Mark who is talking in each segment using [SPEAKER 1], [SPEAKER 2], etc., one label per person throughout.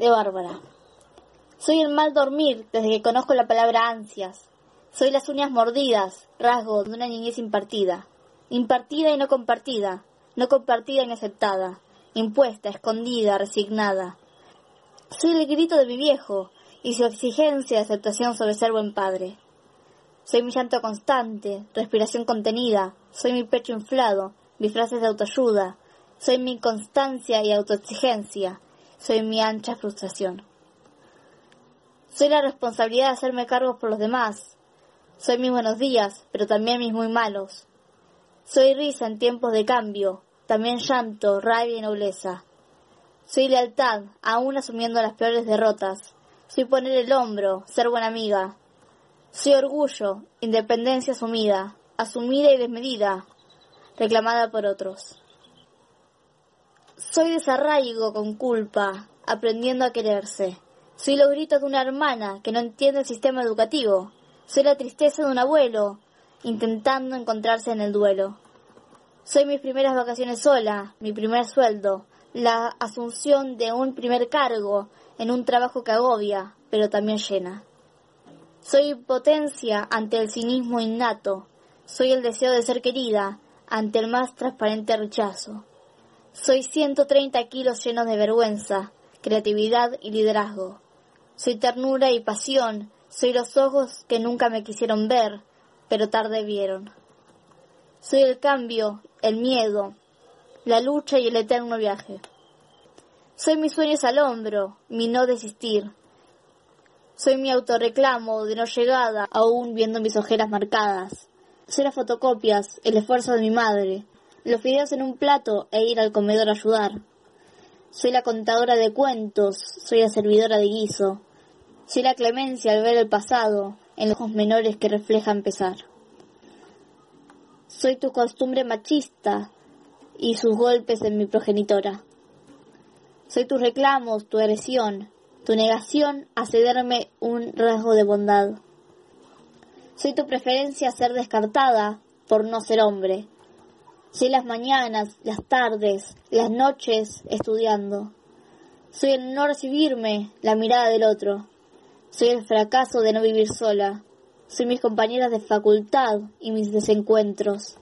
[SPEAKER 1] de Bárbara. Soy el mal dormir desde que conozco la palabra ansias. Soy las uñas mordidas, rasgo de una niñez impartida. Impartida y no compartida, no compartida y aceptada, impuesta, escondida, resignada. Soy el grito de mi viejo y su exigencia de aceptación sobre ser buen padre. Soy mi llanto constante, respiración contenida, soy mi pecho inflado, mis frases de autoayuda, soy mi constancia y autoexigencia, soy mi ancha frustración. Soy la responsabilidad de hacerme cargos por los demás. Soy mis buenos días, pero también mis muy malos. Soy risa en tiempos de cambio, también llanto, rabia y nobleza. Soy lealtad, aún asumiendo las peores derrotas. Soy poner el hombro, ser buena amiga. Soy orgullo, independencia asumida, asumida y desmedida, reclamada por otros. Soy desarraigo con culpa, aprendiendo a quererse. Soy los gritos de una hermana que no entiende el sistema educativo. Soy la tristeza de un abuelo, intentando encontrarse en el duelo. Soy mis primeras vacaciones sola, mi primer sueldo, la asunción de un primer cargo en un trabajo que agobia, pero también llena. Soy potencia ante el cinismo innato. Soy el deseo de ser querida ante el más transparente rechazo. Soy 130 kilos llenos de vergüenza, creatividad y liderazgo. Soy ternura y pasión, soy los ojos que nunca me quisieron ver, pero tarde vieron. Soy el cambio, el miedo, la lucha y el eterno viaje. Soy mis sueños al hombro, mi no desistir. Soy mi autorreclamo de no llegada, aún viendo mis ojeras marcadas. Soy las fotocopias, el esfuerzo de mi madre, los fideos en un plato e ir al comedor a ayudar. Soy la contadora de cuentos, soy la servidora de guiso. Soy la clemencia al ver el pasado en los ojos menores que reflejan pesar. Soy tu costumbre machista y sus golpes en mi progenitora. Soy tus reclamos, tu agresión, tu negación a cederme un rasgo de bondad. Soy tu preferencia a ser descartada por no ser hombre, soy las mañanas, las tardes, las noches estudiando. Soy el no recibirme la mirada del otro. Soy el fracaso de no vivir sola. Soy mis compañeras de facultad y mis desencuentros.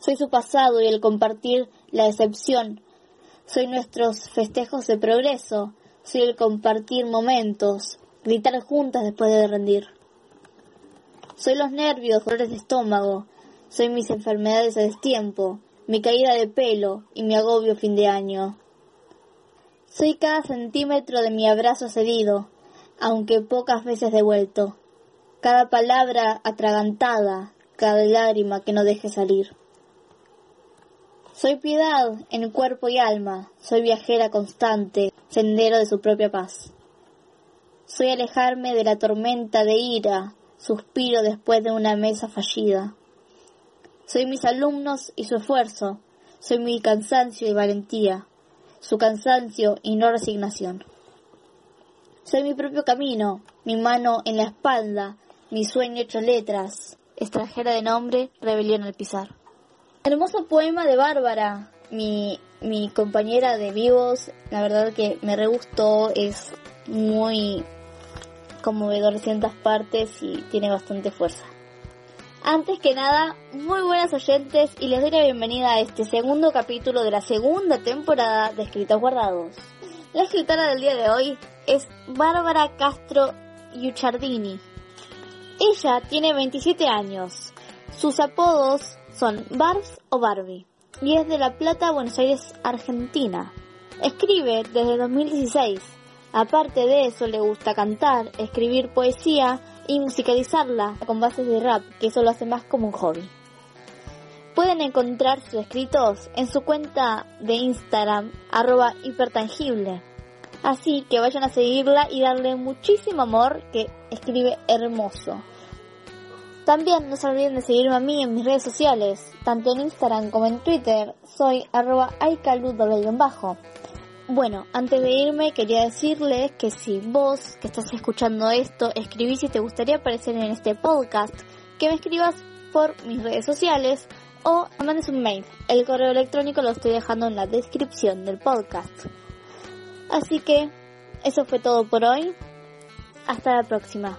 [SPEAKER 1] Soy su pasado y el compartir la decepción. Soy nuestros festejos de progreso. Soy el compartir momentos, gritar juntas después de rendir. Soy los nervios, dolores de estómago. Soy mis enfermedades a destiempo mi caída de pelo y mi agobio fin de año. Soy cada centímetro de mi abrazo cedido, aunque pocas veces devuelto, cada palabra atragantada, cada lágrima que no deje salir. Soy piedad en cuerpo y alma, soy viajera constante, sendero de su propia paz. Soy alejarme de la tormenta de ira, suspiro después de una mesa fallida. Soy mis alumnos y su esfuerzo. Soy mi cansancio y valentía. Su cansancio y no resignación. Soy mi propio camino, mi mano en la espalda, mi sueño hecho letras, extranjera de nombre, rebelión al pisar. Hermoso poema de Bárbara, mi, mi compañera de vivos, la verdad que me re gustó, es muy conmovedor en ciertas partes y tiene bastante fuerza. Antes que nada, muy buenas oyentes y les doy la bienvenida a este segundo capítulo de la segunda temporada de Escritos Guardados. La escritora del día de hoy es Bárbara Castro Yuchardini. Ella tiene 27 años. Sus apodos son Barbs o Barbie y es de La Plata, Buenos Aires, Argentina. Escribe desde 2016. Aparte de eso, le gusta cantar, escribir poesía y musicalizarla con bases de rap, que eso lo hace más como un hobby. Pueden encontrar sus escritos en su cuenta de Instagram, arroba hipertangible. Así que vayan a seguirla y darle muchísimo amor que escribe hermoso. También no se olviden de seguirme a mí en mis redes sociales, tanto en Instagram como en Twitter. Soy arroba bajo Bueno, antes de irme quería decirles que si vos que estás escuchando esto escribís si te gustaría aparecer en este podcast, que me escribas por mis redes sociales o mandes un mail. El correo electrónico lo estoy dejando en la descripción del podcast. Así que eso fue todo por hoy. Hasta la próxima.